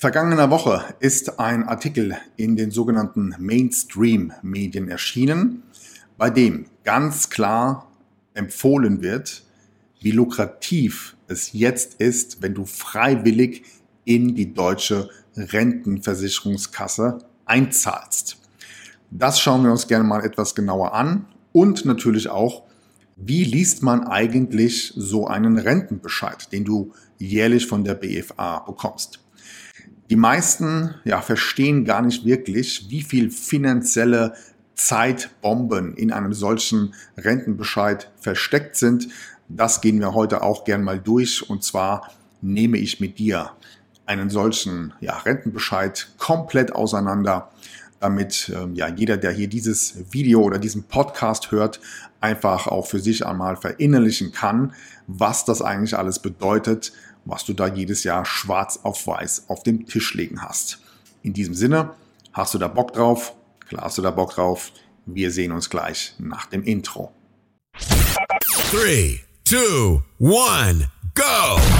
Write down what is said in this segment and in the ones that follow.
Vergangener Woche ist ein Artikel in den sogenannten Mainstream-Medien erschienen, bei dem ganz klar empfohlen wird, wie lukrativ es jetzt ist, wenn du freiwillig in die deutsche Rentenversicherungskasse einzahlst. Das schauen wir uns gerne mal etwas genauer an und natürlich auch, wie liest man eigentlich so einen Rentenbescheid, den du jährlich von der BFA bekommst. Die meisten ja, verstehen gar nicht wirklich, wie viel finanzielle Zeitbomben in einem solchen Rentenbescheid versteckt sind. Das gehen wir heute auch gern mal durch. Und zwar nehme ich mit dir einen solchen ja, Rentenbescheid komplett auseinander, damit ähm, ja jeder, der hier dieses Video oder diesen Podcast hört, einfach auch für sich einmal verinnerlichen kann, was das eigentlich alles bedeutet, was du da jedes Jahr schwarz auf weiß auf dem Tisch legen hast. In diesem Sinne, hast du da Bock drauf? Klar hast du da Bock drauf. Wir sehen uns gleich nach dem Intro. 3, 2, 1, go!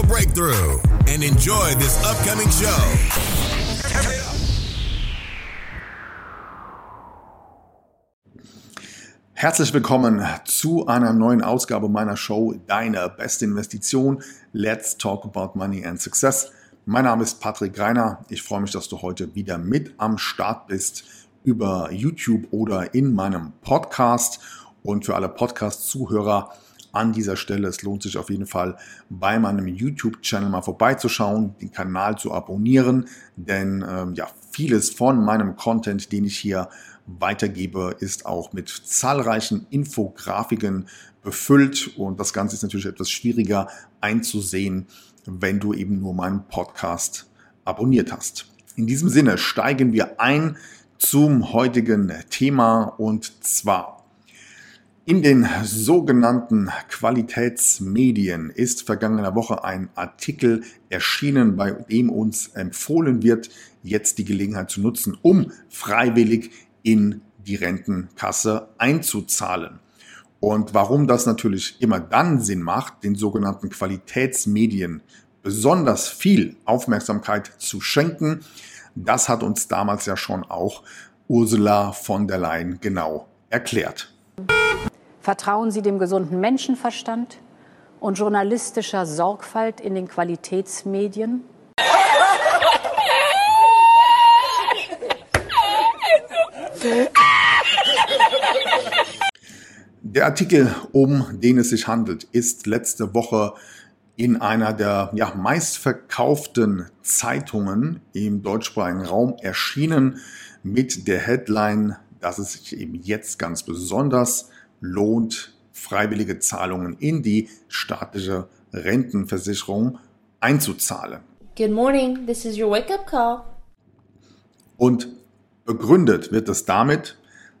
financial breakthrough and enjoy this upcoming show. Herzlich willkommen zu einer neuen Ausgabe meiner Show Deine beste Investition. Let's talk about money and success. Mein Name ist Patrick Greiner. Ich freue mich, dass du heute wieder mit am Start bist über YouTube oder in meinem Podcast. Und für alle Podcast-Zuhörer, an dieser Stelle. Es lohnt sich auf jeden Fall bei meinem YouTube-Channel mal vorbeizuschauen, den Kanal zu abonnieren, denn ähm, ja, vieles von meinem Content, den ich hier weitergebe, ist auch mit zahlreichen Infografiken befüllt und das Ganze ist natürlich etwas schwieriger einzusehen, wenn du eben nur meinen Podcast abonniert hast. In diesem Sinne steigen wir ein zum heutigen Thema und zwar in den sogenannten Qualitätsmedien ist vergangene Woche ein Artikel erschienen, bei dem uns empfohlen wird, jetzt die Gelegenheit zu nutzen, um freiwillig in die Rentenkasse einzuzahlen. Und warum das natürlich immer dann Sinn macht, den sogenannten Qualitätsmedien besonders viel Aufmerksamkeit zu schenken, das hat uns damals ja schon auch Ursula von der Leyen genau erklärt. Vertrauen Sie dem gesunden Menschenverstand und journalistischer Sorgfalt in den Qualitätsmedien? Der Artikel, um den es sich handelt, ist letzte Woche in einer der ja, meistverkauften Zeitungen im deutschsprachigen Raum erschienen mit der Headline, dass es sich eben jetzt ganz besonders lohnt, freiwillige Zahlungen in die staatliche Rentenversicherung einzuzahlen. Good morning, this is your wake-up call. Und begründet wird es damit,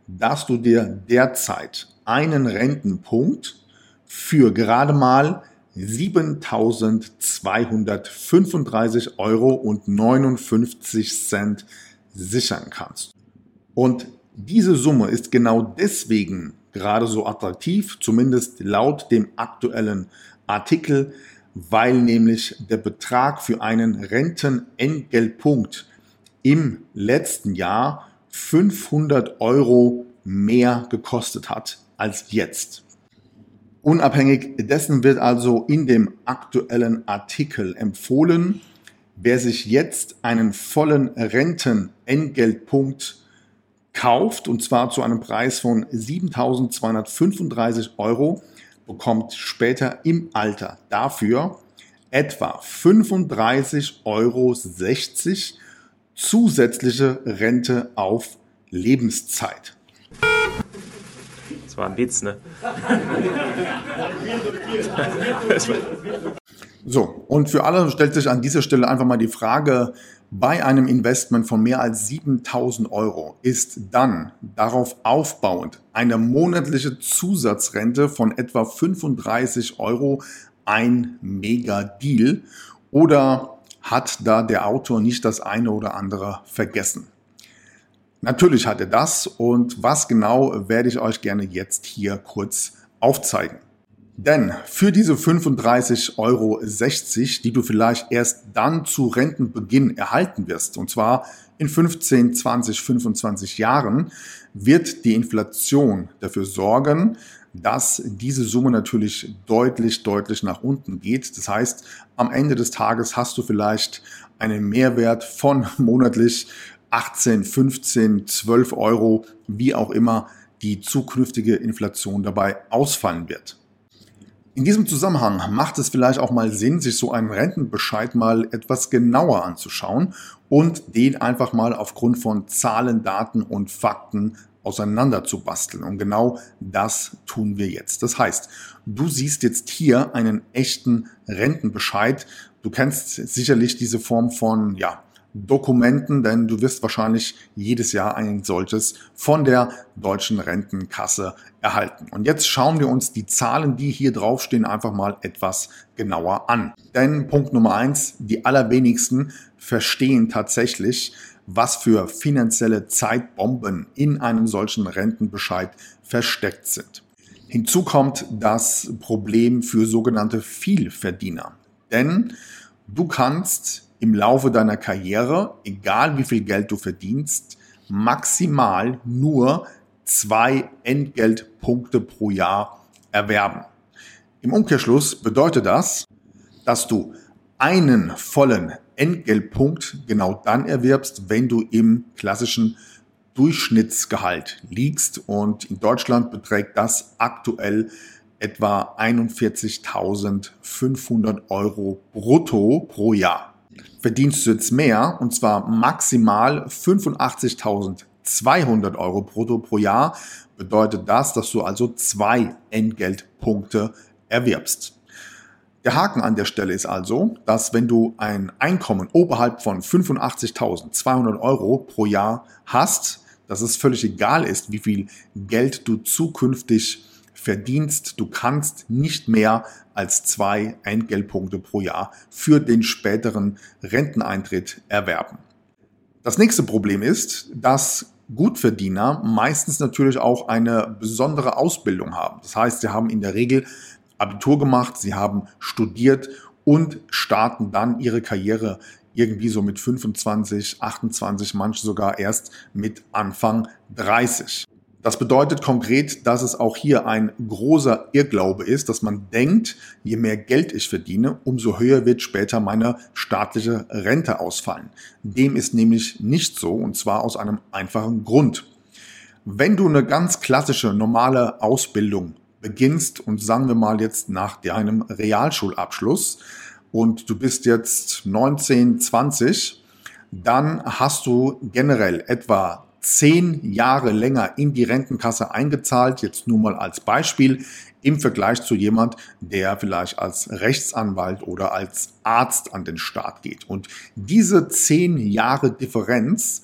dass du dir derzeit einen Rentenpunkt für gerade mal 7.235 Euro und 59 Cent sichern kannst. Und diese Summe ist genau deswegen gerade so attraktiv, zumindest laut dem aktuellen Artikel, weil nämlich der Betrag für einen Rentenentgeltpunkt im letzten Jahr 500 Euro mehr gekostet hat als jetzt. Unabhängig dessen wird also in dem aktuellen Artikel empfohlen, wer sich jetzt einen vollen Rentenentgeltpunkt kauft, und zwar zu einem Preis von 7.235 Euro, bekommt später im Alter dafür etwa 35,60 Euro zusätzliche Rente auf Lebenszeit. Das war ein Witz, ne? so, und für alle stellt sich an dieser Stelle einfach mal die Frage, Bei einem Investment von mehr als 7000 Euro ist dann darauf aufbauend eine monatliche Zusatzrente von etwa 35 Euro ein Mega-Deal oder hat da der Autor nicht das eine oder andere vergessen? Natürlich hat er das und was genau werde ich euch gerne jetzt hier kurz aufzeigen. Denn für diese 35,60 Euro, die du vielleicht erst dann zu Rentenbeginn erhalten wirst, und zwar in 15, 20, 25 Jahren, wird die Inflation dafür sorgen, dass diese Summe natürlich deutlich, deutlich nach unten geht. Das heißt, am Ende des Tages hast du vielleicht einen Mehrwert von monatlich 18, 15, 12 Euro, wie auch immer die zukünftige Inflation dabei ausfallen wird. In diesem Zusammenhang macht es vielleicht auch mal Sinn, sich so einen Rentenbescheid mal etwas genauer anzuschauen und den einfach mal aufgrund von Zahlen, Daten und Fakten auseinander zu basteln. Und genau das tun wir jetzt. Das heißt, du siehst jetzt hier einen echten Rentenbescheid. Du kennst sicherlich diese Form von, ja, Dokumenten, denn du wirst wahrscheinlich jedes Jahr ein solches von der deutschen Rentenkasse erhalten. Und jetzt schauen wir uns die Zahlen, die hier draufstehen, einfach mal etwas genauer an. Denn Punkt Nummer eins, die allerwenigsten verstehen tatsächlich, was für finanzielle Zeitbomben in einem solchen Rentenbescheid versteckt sind. Hinzu kommt das Problem für sogenannte Vielverdiener. Denn du kannst im Laufe deiner Karriere, egal wie viel Geld du verdienst, maximal nur zwei Entgeltpunkte pro Jahr erwerben. Im Umkehrschluss bedeutet das, dass du einen vollen Entgeltpunkt genau dann erwirbst, wenn du im klassischen Durchschnittsgehalt liegst. Und in Deutschland beträgt das aktuell etwa 41.500 Euro brutto pro Jahr verdienst du jetzt mehr, und zwar maximal 85.200 Euro brutto pro Jahr, bedeutet das, dass du also zwei Entgeltpunkte erwirbst. Der Haken an der Stelle ist also, dass wenn du ein Einkommen oberhalb von 85.200 Euro pro Jahr hast, dass es völlig egal ist, wie viel Geld du zukünftig verdienst. Du kannst nicht mehr als zwei Entgeltpunkte pro Jahr für den späteren Renteneintritt erwerben. Das nächste Problem ist, dass Gutverdiener meistens natürlich auch eine besondere Ausbildung haben. Das heißt, sie haben in der Regel Abitur gemacht, sie haben studiert und starten dann ihre Karriere irgendwie so mit 25, 28, manche sogar erst mit Anfang 30. Das bedeutet konkret, dass es auch hier ein großer Irrglaube ist, dass man denkt, je mehr Geld ich verdiene, umso höher wird später meine staatliche Rente ausfallen. Dem ist nämlich nicht so und zwar aus einem einfachen Grund. Wenn du eine ganz klassische, normale Ausbildung beginnst und sagen wir mal jetzt nach deinem Realschulabschluss und du bist jetzt 19, 20, dann hast du generell etwa zehn Jahre länger in die Rentenkasse eingezahlt, jetzt nur mal als Beispiel, im Vergleich zu jemand, der vielleicht als Rechtsanwalt oder als Arzt an den Start geht. Und diese zehn Jahre Differenz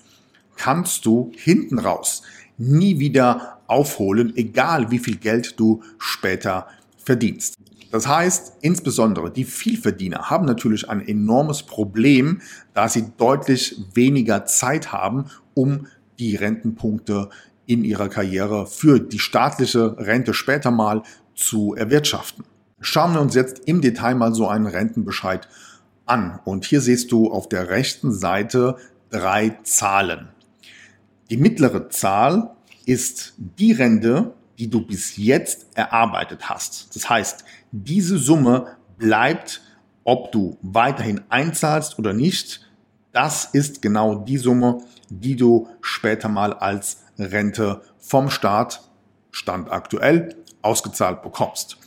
kannst du hinten raus nie wieder aufholen, egal wie viel Geld du später verdienst. Das heißt, insbesondere die Vielverdiener haben natürlich ein enormes Problem, da sie deutlich weniger Zeit haben, um die Rentenpunkte in ihrer Karriere für die staatliche Rente später mal zu erwirtschaften. Schauen wir uns jetzt im Detail mal so einen Rentenbescheid an. Und hier siehst du auf der rechten Seite drei Zahlen. Die mittlere Zahl ist die Rente, die du bis jetzt erarbeitet hast. Das heißt, diese Summe bleibt, ob du weiterhin einzahlst oder nicht. Das ist genau die Summe, die du später mal als Rente vom Staat, Stand aktuell, ausgezahlt bekommst.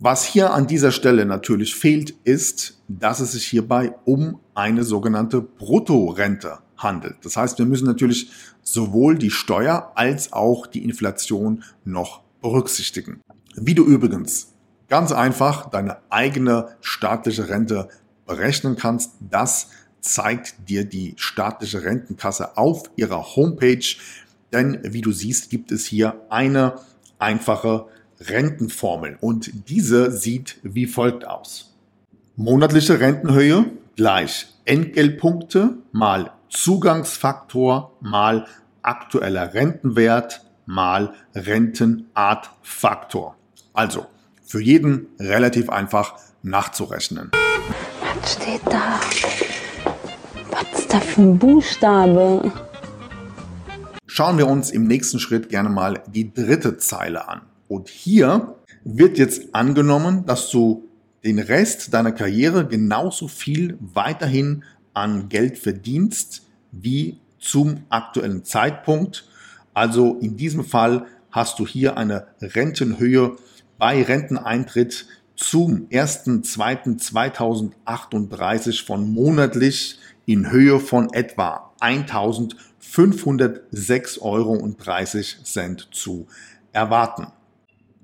Was hier an dieser Stelle natürlich fehlt, ist, dass es sich hierbei um eine sogenannte Bruttorente handelt. Das heißt, wir müssen natürlich sowohl die Steuer als auch die Inflation noch berücksichtigen. Wie du übrigens ganz einfach deine eigene staatliche Rente berechnen kannst, das zeigt dir die staatliche Rentenkasse auf ihrer Homepage. Denn wie du siehst, gibt es hier eine einfache Rentenformel und diese sieht wie folgt aus. Monatliche Rentenhöhe gleich Entgeltpunkte mal Zugangsfaktor mal aktueller Rentenwert mal Rentenartfaktor. Also für jeden relativ einfach nachzurechnen. Was steht da? Was ist da für ein Buchstabe? Schauen wir uns im nächsten Schritt gerne mal die dritte Zeile an. Und hier wird jetzt angenommen, dass du den Rest deiner Karriere genauso viel weiterhin an Geld verdienst wie zum aktuellen Zeitpunkt. Also in diesem Fall hast du hier eine Rentenhöhe bei Renteneintritt zum 1.2.2038 von monatlich in Höhe von etwa 1.506,30 Euro zu erwarten.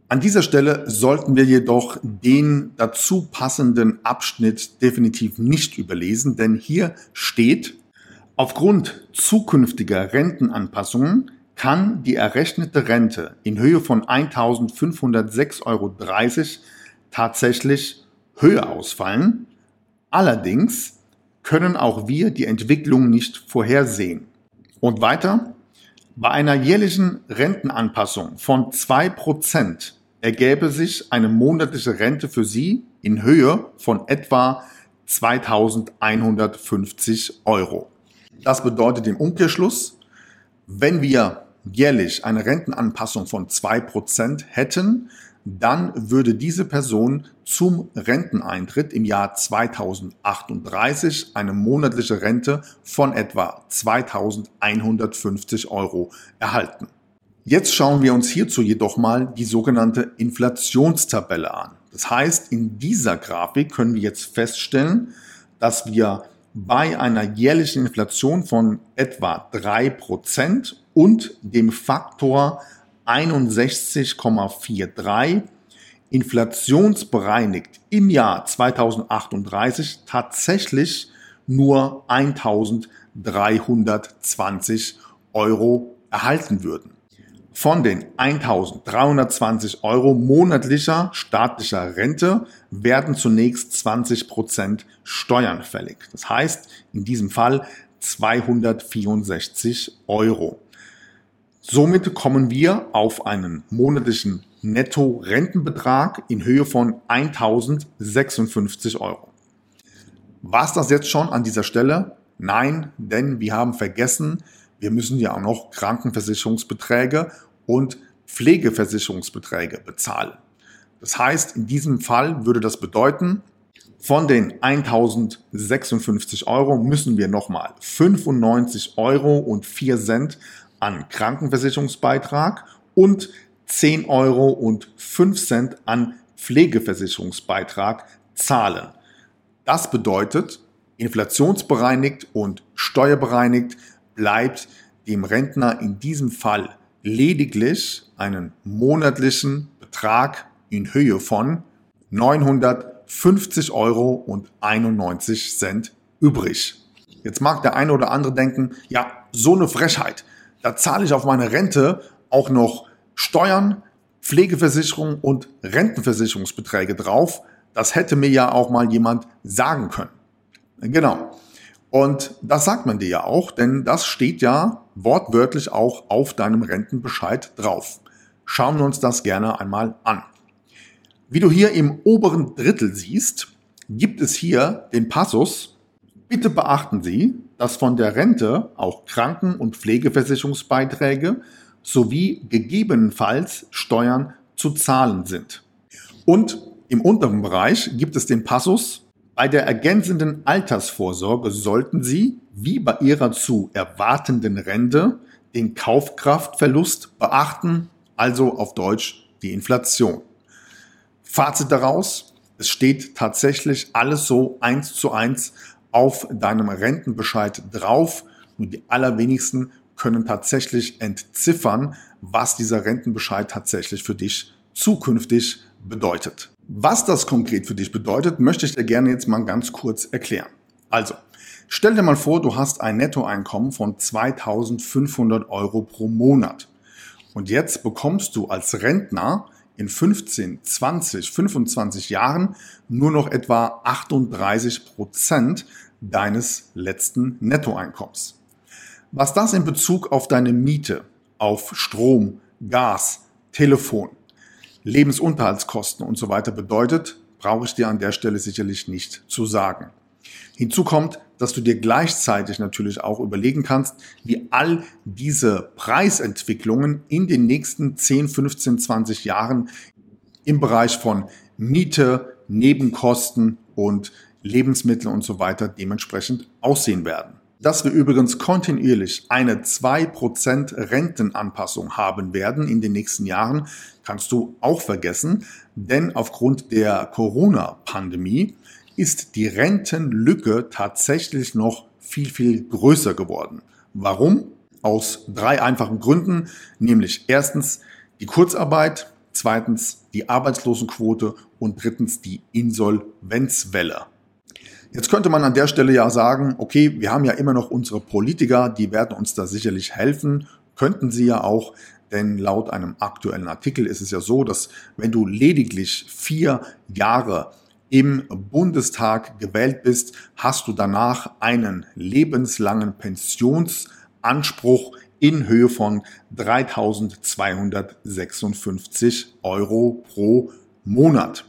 An dieser Stelle sollten wir jedoch den dazu passenden Abschnitt definitiv nicht überlesen, denn hier steht, aufgrund zukünftiger Rentenanpassungen kann die errechnete Rente in Höhe von 1.506,30 Euro tatsächlich höher ausfallen. Allerdings können auch wir die Entwicklung nicht vorhersehen. Und weiter, bei einer jährlichen Rentenanpassung von 2% ergäbe sich eine monatliche Rente für Sie in Höhe von etwa 2150 Euro. Das bedeutet im Umkehrschluss, wenn wir jährlich eine Rentenanpassung von zwei Prozent hätten, dann würde diese Person zum Renteneintritt im Jahr 2038 eine monatliche Rente von etwa 2150 Euro erhalten. Jetzt schauen wir uns hierzu jedoch mal die sogenannte Inflationstabelle an. Das heißt, in dieser Grafik können wir jetzt feststellen, dass wir bei einer jährlichen Inflation von etwa drei Prozent und dem Faktor 61,43 inflationsbereinigt im Jahr 2038 tatsächlich nur 1320 Euro erhalten würden. Von den 1320 Euro monatlicher staatlicher Rente werden zunächst 20 Prozent Steuern fällig. Das heißt, in diesem Fall 264 Euro. Somit kommen wir auf einen monatlichen Netto-Rentenbetrag in Höhe von 1056 Euro. War das jetzt schon an dieser Stelle? Nein, denn wir haben vergessen, wir müssen ja auch noch Krankenversicherungsbeträge und Pflegeversicherungsbeträge bezahlen. Das heißt, in diesem Fall würde das bedeuten, von den 1056 Euro müssen wir nochmal 95 Euro und 4 Cent an Krankenversicherungsbeitrag und 10 Euro und 5 Cent an Pflegeversicherungsbeitrag zahlen. Das bedeutet, inflationsbereinigt und steuerbereinigt bleibt dem Rentner in diesem Fall lediglich einen monatlichen Betrag in Höhe von 950 Euro und 91 Cent übrig. Jetzt mag der eine oder andere denken, ja, so eine Frechheit da zahle ich auf meine Rente auch noch Steuern, Pflegeversicherung und Rentenversicherungsbeträge drauf. Das hätte mir ja auch mal jemand sagen können. Genau. Und das sagt man dir ja auch, denn das steht ja wortwörtlich auch auf deinem Rentenbescheid drauf. Schauen wir uns das gerne einmal an. Wie du hier im oberen Drittel siehst, gibt es hier den Passus, Bitte beachten Sie, dass von der Rente auch Kranken- und Pflegeversicherungsbeiträge sowie gegebenenfalls Steuern zu zahlen sind. Und im unteren Bereich gibt es den Passus, bei der ergänzenden Altersvorsorge sollten Sie, wie bei Ihrer zu erwartenden Rente, den Kaufkraftverlust beachten, also auf Deutsch die Inflation. Fazit daraus, es steht tatsächlich alles so eins zu eins auf deinem Rentenbescheid drauf. Nur die allerwenigsten können tatsächlich entziffern, was dieser Rentenbescheid tatsächlich für dich zukünftig bedeutet. Was das konkret für dich bedeutet, möchte ich dir gerne jetzt mal ganz kurz erklären. Also, Stell dir mal vor, du hast ein Nettoeinkommen von 2500 Euro pro Monat. Und jetzt bekommst du als Rentner in 15, 20, 25 Jahren nur noch etwa 38 Prozent deines letzten Nettoeinkommens. Was das in Bezug auf deine Miete, auf Strom, Gas, Telefon, Lebensunterhaltskosten und so weiter bedeutet, brauche ich dir an der Stelle sicherlich nicht zu sagen. Hinzu kommt, dass du dir gleichzeitig natürlich auch überlegen kannst, wie all diese Preisentwicklungen in den nächsten 10, 15, 20 Jahren im Bereich von Miete, Nebenkosten und Lebensmittel und so weiter dementsprechend aussehen werden. Dass wir übrigens kontinuierlich eine 2% Rentenanpassung haben werden in den nächsten Jahren, kannst du auch vergessen, denn aufgrund der Corona-Pandemie ist die Rentenlücke tatsächlich noch viel, viel größer geworden. Warum? Aus drei einfachen Gründen, nämlich erstens die Kurzarbeit, zweitens die Arbeitslosenquote und drittens die Insolvenzwelle. Jetzt könnte man an der Stelle ja sagen, okay, wir haben ja immer noch unsere Politiker, die werden uns da sicherlich helfen, könnten sie ja auch, denn laut einem aktuellen Artikel ist es ja so, dass wenn du lediglich vier Jahre im Bundestag gewählt bist, hast du danach einen lebenslangen Pensionsanspruch in Höhe von 3256 Euro pro Monat.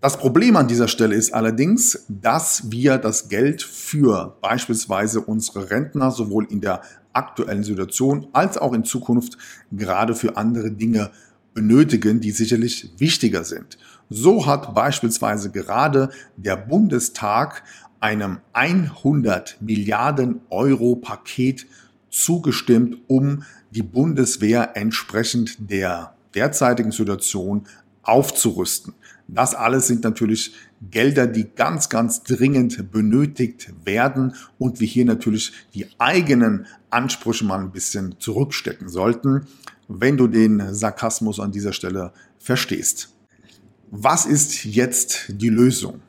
Das Problem an dieser Stelle ist allerdings, dass wir das Geld für beispielsweise unsere Rentner sowohl in der aktuellen Situation als auch in Zukunft gerade für andere Dinge benötigen, die sicherlich wichtiger sind. So hat beispielsweise gerade der Bundestag einem 100 Milliarden Euro Paket zugestimmt, um die Bundeswehr entsprechend der derzeitigen Situation aufzurüsten. Das alles sind natürlich Gelder, die ganz, ganz dringend benötigt werden und wir hier natürlich die eigenen Ansprüche mal ein bisschen zurückstecken sollten, wenn du den Sarkasmus an dieser Stelle verstehst. Was ist jetzt die Lösung?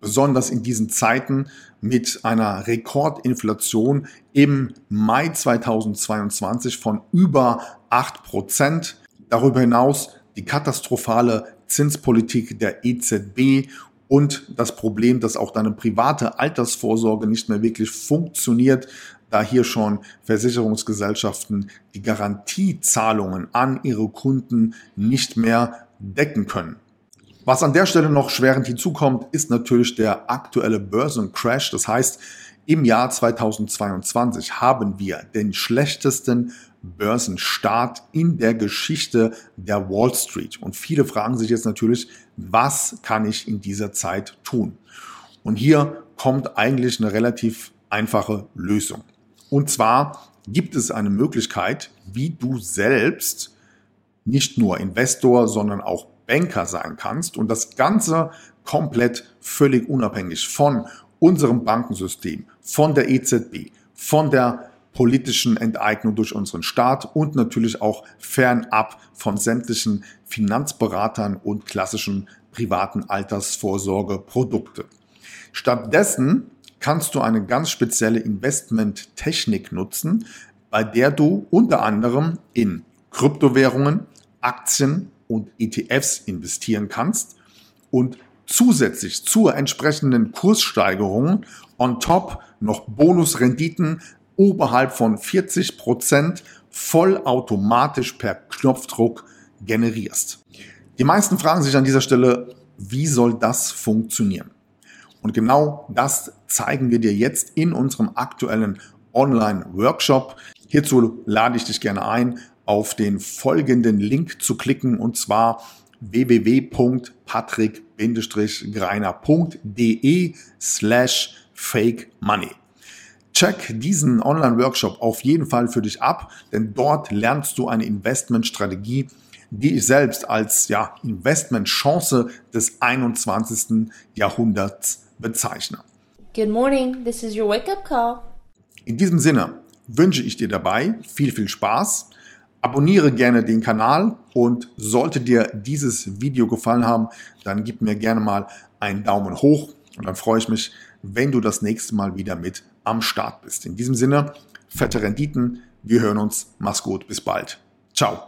Besonders in diesen Zeiten mit einer Rekordinflation im Mai 2022 von über 8 Prozent. Darüber hinaus die katastrophale Zinspolitik der EZB und das Problem, dass auch deine private Altersvorsorge nicht mehr wirklich funktioniert, da hier schon Versicherungsgesellschaften die Garantiezahlungen an ihre Kunden nicht mehr decken können. Was an der Stelle noch schwerend hinzukommt, ist natürlich der aktuelle Börsencrash. Das heißt, im Jahr 2022 haben wir den schlechtesten Börsenstart in der Geschichte der Wall Street. Und viele fragen sich jetzt natürlich, was kann ich in dieser Zeit tun? Und hier kommt eigentlich eine relativ einfache Lösung. Und zwar gibt es eine Möglichkeit, wie du selbst nicht nur Investor, sondern auch Banker sein kannst und das Ganze komplett völlig unabhängig von unserem Bankensystem, von der EZB, von der politischen Enteignung durch unseren Staat und natürlich auch fernab von sämtlichen Finanzberatern und klassischen privaten Altersvorsorgeprodukte. Stattdessen kannst du eine ganz spezielle Investmenttechnik nutzen, bei der du unter anderem in Kryptowährungen, Aktien und ETFs investieren kannst und zusätzlich zur entsprechenden Kurssteigerung on top noch Bonusrenditen oberhalb von 40 Prozent vollautomatisch per Knopfdruck generierst. Die meisten fragen sich an dieser Stelle, wie soll das funktionieren? Und genau das zeigen wir dir jetzt in unserem aktuellen Online-Workshop. Hierzu lade ich dich gerne ein, auf den folgenden Link zu klicken und zwar www.patrick-greiner.de slash fake money. Check diesen Online-Workshop auf jeden Fall für dich ab, denn dort lernst du eine Investmentstrategie, die ich selbst als ja, Investmentchance des 21. Jahrhunderts bezeichne. Good morning, this is your wake up call. In diesem Sinne wünsche ich dir dabei viel, viel Spaß Abonniere gerne den Kanal und sollte dir dieses Video gefallen haben, dann gib mir gerne mal einen Daumen hoch und dann freue ich mich, wenn du das nächste Mal wieder mit am Start bist. In diesem Sinne, fette Renditen. Wir hören uns. Mach's gut. Bis bald. Ciao.